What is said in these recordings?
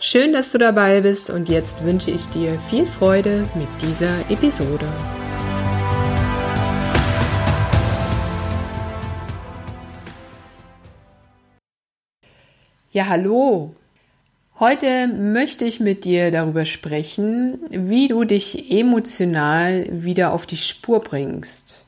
Schön, dass du dabei bist und jetzt wünsche ich dir viel Freude mit dieser Episode. Ja, hallo. Heute möchte ich mit dir darüber sprechen, wie du dich emotional wieder auf die Spur bringst.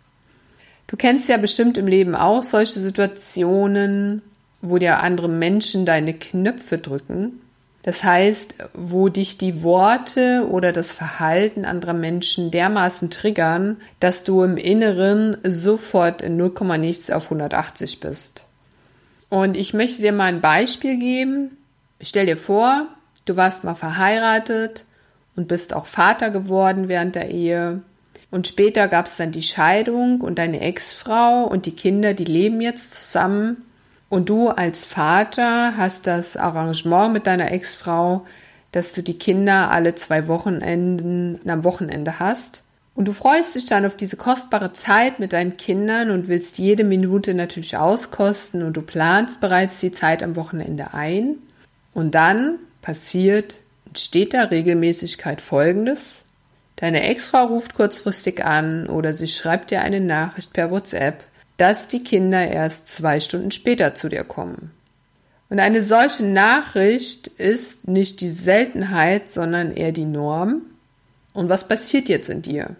Du kennst ja bestimmt im Leben auch solche Situationen, wo dir andere Menschen deine Knöpfe drücken das heißt, wo dich die Worte oder das Verhalten anderer Menschen dermaßen triggern, dass du im Inneren sofort in 0, nichts auf 180 bist. Und ich möchte dir mal ein Beispiel geben. Stell dir vor, du warst mal verheiratet und bist auch Vater geworden während der Ehe. Und später gab es dann die Scheidung und deine Ex-Frau und die Kinder, die leben jetzt zusammen. Und du als Vater hast das Arrangement mit deiner Ex-Frau, dass du die Kinder alle zwei Wochenenden am Wochenende hast. Und du freust dich dann auf diese kostbare Zeit mit deinen Kindern und willst jede Minute natürlich auskosten und du planst bereits die Zeit am Wochenende ein. Und dann passiert in steter Regelmäßigkeit Folgendes. Deine Ex-Frau ruft kurzfristig an oder sie schreibt dir eine Nachricht per WhatsApp dass die Kinder erst zwei Stunden später zu dir kommen. Und eine solche Nachricht ist nicht die Seltenheit, sondern eher die Norm. Und was passiert jetzt in dir?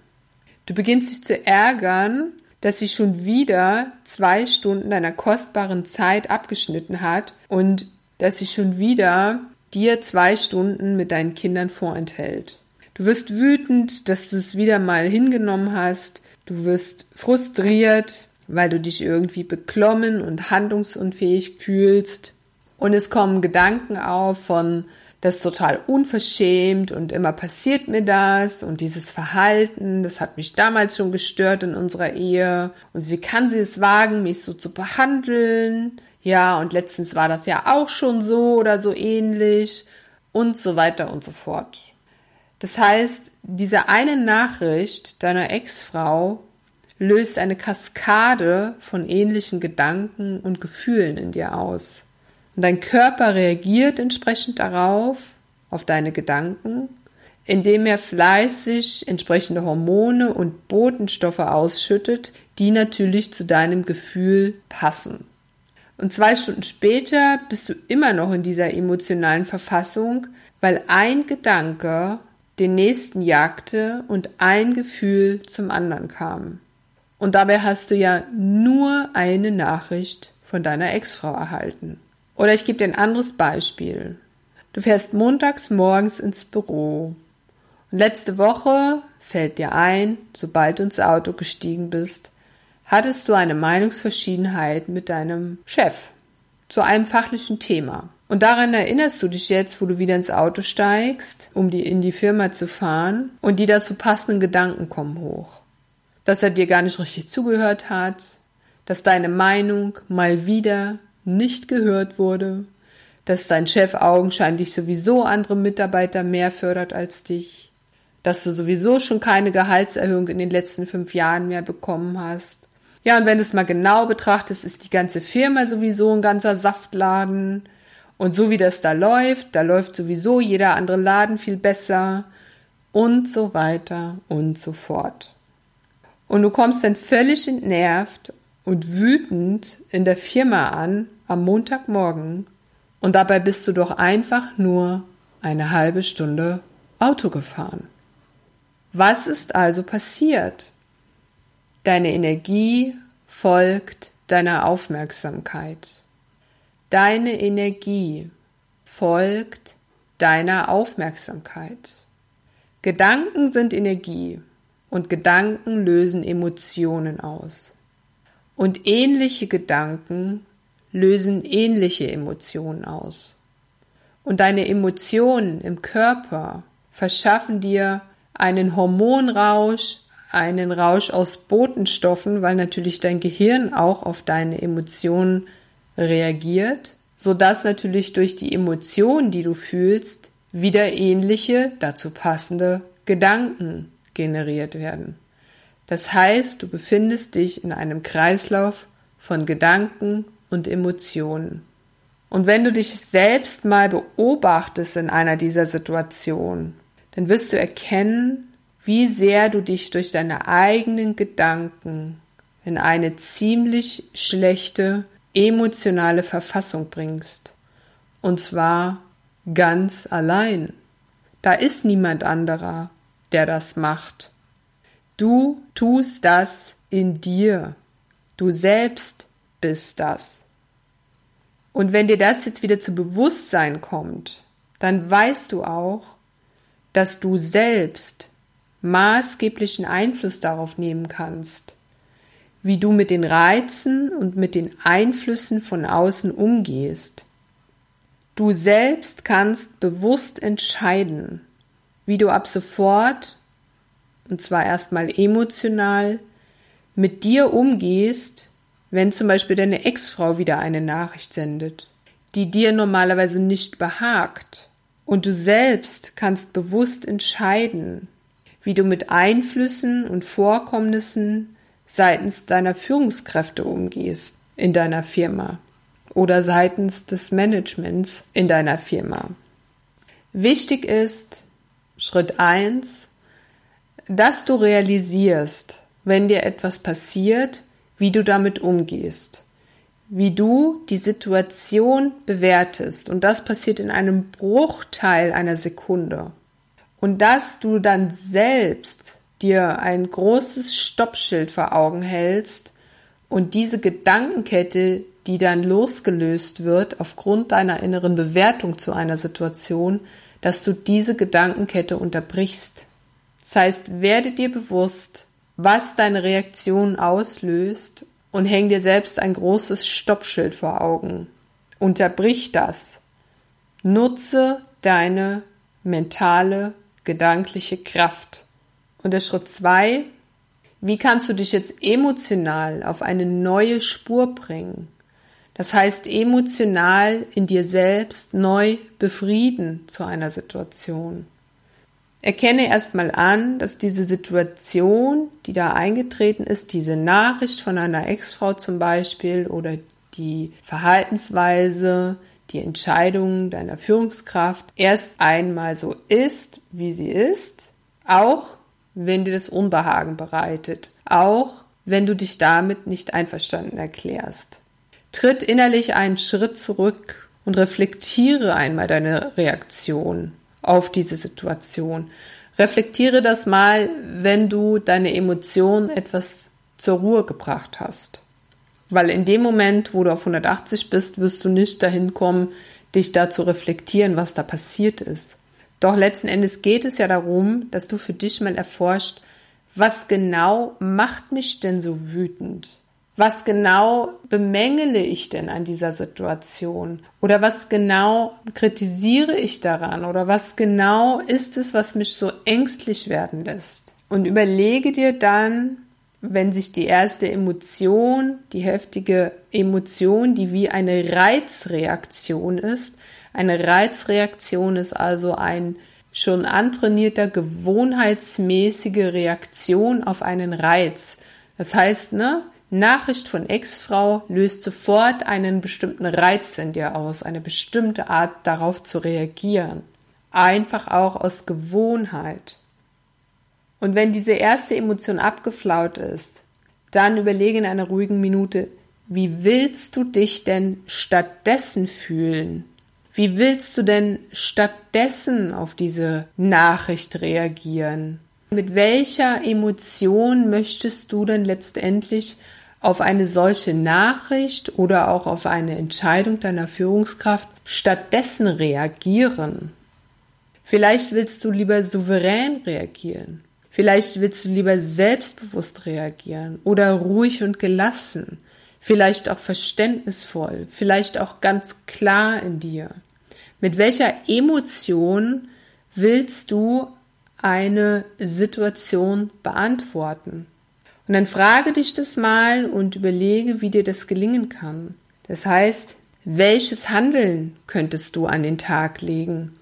Du beginnst dich zu ärgern, dass sie schon wieder zwei Stunden deiner kostbaren Zeit abgeschnitten hat und dass sie schon wieder dir zwei Stunden mit deinen Kindern vorenthält. Du wirst wütend, dass du es wieder mal hingenommen hast. Du wirst frustriert, weil du dich irgendwie beklommen und handlungsunfähig fühlst. Und es kommen Gedanken auf von, das ist total unverschämt und immer passiert mir das und dieses Verhalten, das hat mich damals schon gestört in unserer Ehe und wie kann sie es wagen, mich so zu behandeln? Ja, und letztens war das ja auch schon so oder so ähnlich und so weiter und so fort. Das heißt, diese eine Nachricht deiner Ex-Frau löst eine Kaskade von ähnlichen Gedanken und Gefühlen in dir aus. Und dein Körper reagiert entsprechend darauf, auf deine Gedanken, indem er fleißig entsprechende Hormone und Botenstoffe ausschüttet, die natürlich zu deinem Gefühl passen. Und zwei Stunden später bist du immer noch in dieser emotionalen Verfassung, weil ein Gedanke den nächsten jagte und ein Gefühl zum anderen kam. Und dabei hast du ja nur eine Nachricht von deiner Ex-Frau erhalten. Oder ich gebe dir ein anderes Beispiel. Du fährst montags morgens ins Büro. Und letzte Woche fällt dir ein, sobald du ins Auto gestiegen bist, hattest du eine Meinungsverschiedenheit mit deinem Chef zu einem fachlichen Thema. Und daran erinnerst du dich jetzt, wo du wieder ins Auto steigst, um die, in die Firma zu fahren, und die dazu passenden Gedanken kommen hoch dass er dir gar nicht richtig zugehört hat, dass deine Meinung mal wieder nicht gehört wurde, dass dein Chef augenscheinlich sowieso andere Mitarbeiter mehr fördert als dich, dass du sowieso schon keine Gehaltserhöhung in den letzten fünf Jahren mehr bekommen hast. Ja, und wenn du es mal genau betrachtest, ist die ganze Firma sowieso ein ganzer Saftladen. Und so wie das da läuft, da läuft sowieso jeder andere Laden viel besser und so weiter und so fort. Und du kommst dann völlig entnervt und wütend in der Firma an am Montagmorgen und dabei bist du doch einfach nur eine halbe Stunde Auto gefahren. Was ist also passiert? Deine Energie folgt deiner Aufmerksamkeit. Deine Energie folgt deiner Aufmerksamkeit. Gedanken sind Energie und Gedanken lösen Emotionen aus. Und ähnliche Gedanken lösen ähnliche Emotionen aus. Und deine Emotionen im Körper verschaffen dir einen Hormonrausch, einen Rausch aus Botenstoffen, weil natürlich dein Gehirn auch auf deine Emotionen reagiert, sodass natürlich durch die Emotionen, die du fühlst, wieder ähnliche, dazu passende Gedanken generiert werden. Das heißt, du befindest dich in einem Kreislauf von Gedanken und Emotionen. Und wenn du dich selbst mal beobachtest in einer dieser Situationen, dann wirst du erkennen, wie sehr du dich durch deine eigenen Gedanken in eine ziemlich schlechte emotionale Verfassung bringst. Und zwar ganz allein. Da ist niemand anderer, der das macht. Du tust das in dir. Du selbst bist das. Und wenn dir das jetzt wieder zu Bewusstsein kommt, dann weißt du auch, dass du selbst maßgeblichen Einfluss darauf nehmen kannst, wie du mit den Reizen und mit den Einflüssen von außen umgehst. Du selbst kannst bewusst entscheiden, wie du ab sofort und zwar erstmal emotional, mit dir umgehst, wenn zum Beispiel deine Ex-Frau wieder eine Nachricht sendet, die dir normalerweise nicht behagt. Und du selbst kannst bewusst entscheiden, wie du mit Einflüssen und Vorkommnissen seitens deiner Führungskräfte umgehst in deiner Firma oder seitens des Managements in deiner Firma. Wichtig ist, Schritt eins dass du realisierst, wenn dir etwas passiert, wie du damit umgehst, wie du die Situation bewertest. Und das passiert in einem Bruchteil einer Sekunde. Und dass du dann selbst dir ein großes Stoppschild vor Augen hältst und diese Gedankenkette, die dann losgelöst wird aufgrund deiner inneren Bewertung zu einer Situation, dass du diese Gedankenkette unterbrichst. Das heißt, werde dir bewusst, was deine Reaktion auslöst und häng dir selbst ein großes Stoppschild vor Augen. Unterbrich das. Nutze deine mentale, gedankliche Kraft. Und der Schritt zwei, wie kannst du dich jetzt emotional auf eine neue Spur bringen? Das heißt, emotional in dir selbst neu befrieden zu einer Situation. Erkenne erstmal an, dass diese Situation, die da eingetreten ist, diese Nachricht von einer Ex-Frau zum Beispiel oder die Verhaltensweise, die Entscheidung deiner Führungskraft erst einmal so ist, wie sie ist, auch wenn dir das Unbehagen bereitet, auch wenn du dich damit nicht einverstanden erklärst. Tritt innerlich einen Schritt zurück und reflektiere einmal deine Reaktion auf diese Situation. Reflektiere das mal, wenn du deine Emotionen etwas zur Ruhe gebracht hast. Weil in dem Moment, wo du auf 180 bist, wirst du nicht dahin kommen, dich da zu reflektieren, was da passiert ist. Doch letzten Endes geht es ja darum, dass du für dich mal erforscht, was genau macht mich denn so wütend? Was genau bemängele ich denn an dieser Situation? Oder was genau kritisiere ich daran? Oder was genau ist es, was mich so ängstlich werden lässt? Und überlege dir dann, wenn sich die erste Emotion, die heftige Emotion, die wie eine Reizreaktion ist, eine Reizreaktion ist also ein schon antrainierter, gewohnheitsmäßige Reaktion auf einen Reiz. Das heißt, ne, Nachricht von Ex-Frau löst sofort einen bestimmten Reiz in dir aus, eine bestimmte Art darauf zu reagieren. Einfach auch aus Gewohnheit. Und wenn diese erste Emotion abgeflaut ist, dann überlege in einer ruhigen Minute, wie willst du dich denn stattdessen fühlen? Wie willst du denn stattdessen auf diese Nachricht reagieren? Mit welcher Emotion möchtest du denn letztendlich auf eine solche Nachricht oder auch auf eine Entscheidung deiner Führungskraft stattdessen reagieren. Vielleicht willst du lieber souverän reagieren. Vielleicht willst du lieber selbstbewusst reagieren oder ruhig und gelassen. Vielleicht auch verständnisvoll. Vielleicht auch ganz klar in dir. Mit welcher Emotion willst du eine Situation beantworten? Und dann frage dich das mal und überlege, wie dir das gelingen kann. Das heißt, welches Handeln könntest du an den Tag legen,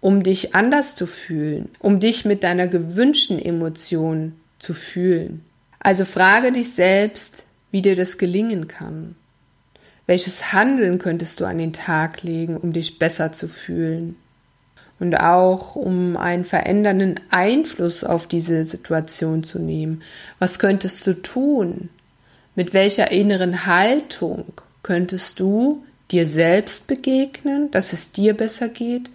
um dich anders zu fühlen, um dich mit deiner gewünschten Emotion zu fühlen? Also frage dich selbst, wie dir das gelingen kann. Welches Handeln könntest du an den Tag legen, um dich besser zu fühlen? Und auch um einen verändernden Einfluss auf diese Situation zu nehmen. Was könntest du tun? Mit welcher inneren Haltung könntest du dir selbst begegnen, dass es dir besser geht?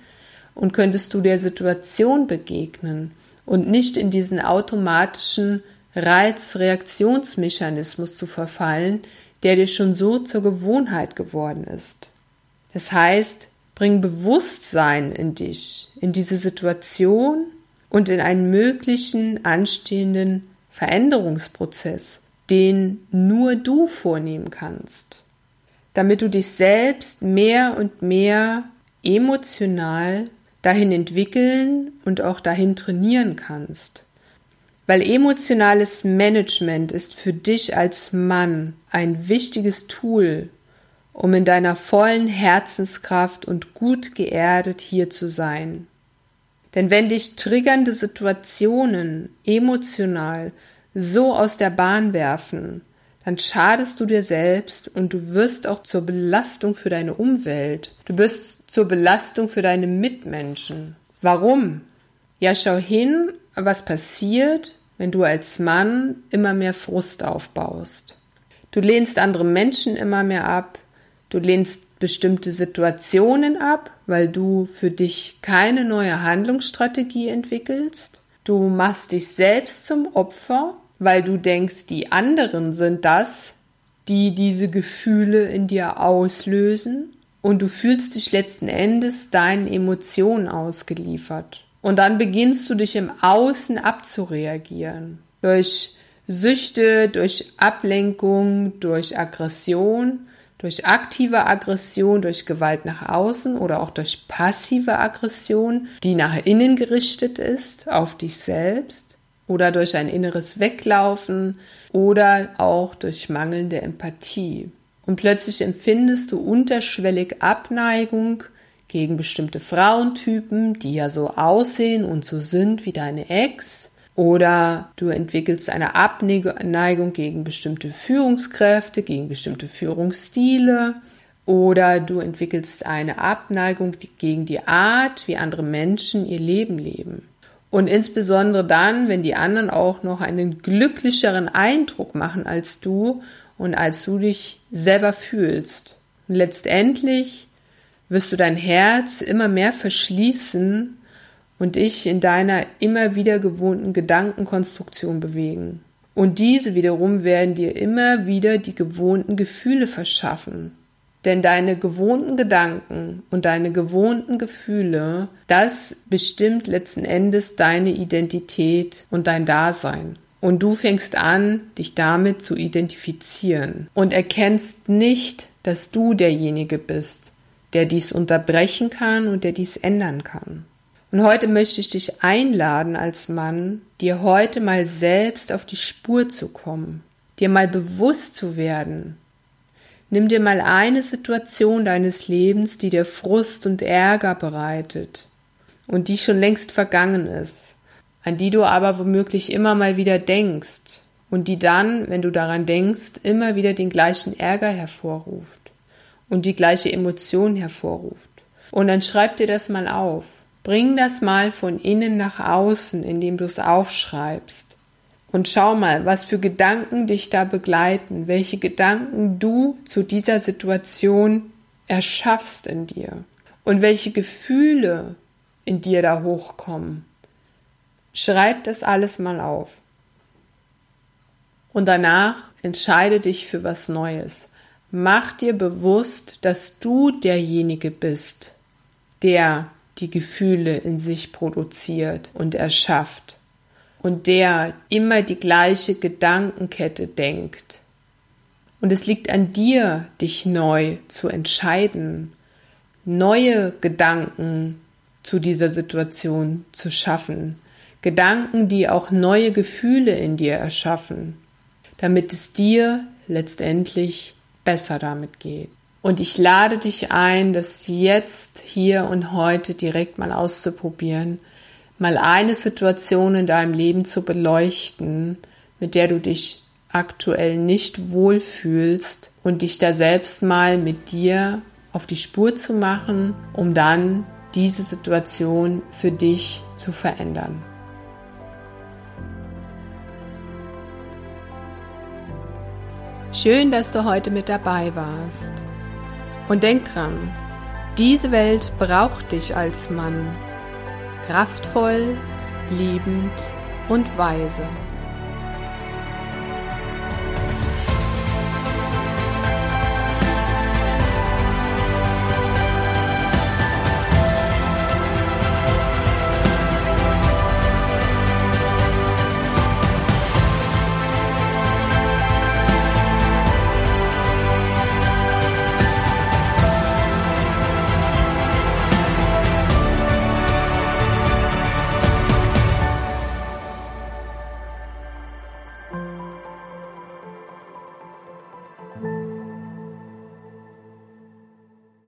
Und könntest du der Situation begegnen und nicht in diesen automatischen Reizreaktionsmechanismus zu verfallen, der dir schon so zur Gewohnheit geworden ist. Das heißt, bring Bewusstsein in dich, in diese Situation und in einen möglichen anstehenden Veränderungsprozess, den nur du vornehmen kannst, damit du dich selbst mehr und mehr emotional dahin entwickeln und auch dahin trainieren kannst. Weil emotionales Management ist für dich als Mann ein wichtiges Tool, um in deiner vollen Herzenskraft und gut geerdet hier zu sein. Denn wenn dich triggernde Situationen emotional so aus der Bahn werfen, dann schadest du dir selbst und du wirst auch zur Belastung für deine Umwelt. Du wirst zur Belastung für deine Mitmenschen. Warum? Ja, schau hin, was passiert, wenn du als Mann immer mehr Frust aufbaust. Du lehnst andere Menschen immer mehr ab, du lehnst bestimmte Situationen ab, weil du für dich keine neue Handlungsstrategie entwickelst. Du machst dich selbst zum Opfer, weil du denkst, die anderen sind das, die diese Gefühle in dir auslösen und du fühlst dich letzten Endes deinen Emotionen ausgeliefert. Und dann beginnst du dich im Außen abzureagieren. Durch Süchte, durch Ablenkung, durch Aggression, durch aktive Aggression, durch Gewalt nach außen oder auch durch passive Aggression, die nach innen gerichtet ist, auf dich selbst oder durch ein inneres Weglaufen oder auch durch mangelnde Empathie. Und plötzlich empfindest du unterschwellig Abneigung gegen bestimmte Frauentypen, die ja so aussehen und so sind wie deine Ex. Oder du entwickelst eine Abneigung gegen bestimmte Führungskräfte, gegen bestimmte Führungsstile. Oder du entwickelst eine Abneigung gegen die Art, wie andere Menschen ihr Leben leben. Und insbesondere dann, wenn die anderen auch noch einen glücklicheren Eindruck machen als du und als du dich selber fühlst. Und letztendlich wirst du dein Herz immer mehr verschließen und dich in deiner immer wieder gewohnten Gedankenkonstruktion bewegen. Und diese wiederum werden dir immer wieder die gewohnten Gefühle verschaffen. Denn deine gewohnten Gedanken und deine gewohnten Gefühle, das bestimmt letzten Endes deine Identität und dein Dasein. Und du fängst an, dich damit zu identifizieren und erkennst nicht, dass du derjenige bist, der dies unterbrechen kann und der dies ändern kann. Und heute möchte ich dich einladen als Mann, dir heute mal selbst auf die Spur zu kommen, dir mal bewusst zu werden. Nimm dir mal eine Situation deines Lebens, die dir Frust und Ärger bereitet und die schon längst vergangen ist, an die du aber womöglich immer mal wieder denkst und die dann, wenn du daran denkst, immer wieder den gleichen Ärger hervorruft und die gleiche Emotion hervorruft. Und dann schreib dir das mal auf. Bring das mal von innen nach außen, indem du es aufschreibst. Und schau mal, was für Gedanken dich da begleiten, welche Gedanken du zu dieser Situation erschaffst in dir und welche Gefühle in dir da hochkommen. Schreib das alles mal auf. Und danach entscheide dich für was Neues. Mach dir bewusst, dass du derjenige bist, der die Gefühle in sich produziert und erschafft und der immer die gleiche Gedankenkette denkt. Und es liegt an dir, dich neu zu entscheiden, neue Gedanken zu dieser Situation zu schaffen. Gedanken, die auch neue Gefühle in dir erschaffen, damit es dir letztendlich besser damit geht. Und ich lade dich ein, das jetzt, hier und heute direkt mal auszuprobieren, mal eine Situation in deinem Leben zu beleuchten, mit der du dich aktuell nicht wohlfühlst und dich da selbst mal mit dir auf die Spur zu machen, um dann diese Situation für dich zu verändern. Schön, dass du heute mit dabei warst. Und denk dran, diese Welt braucht dich als Mann. Kraftvoll, liebend und weise.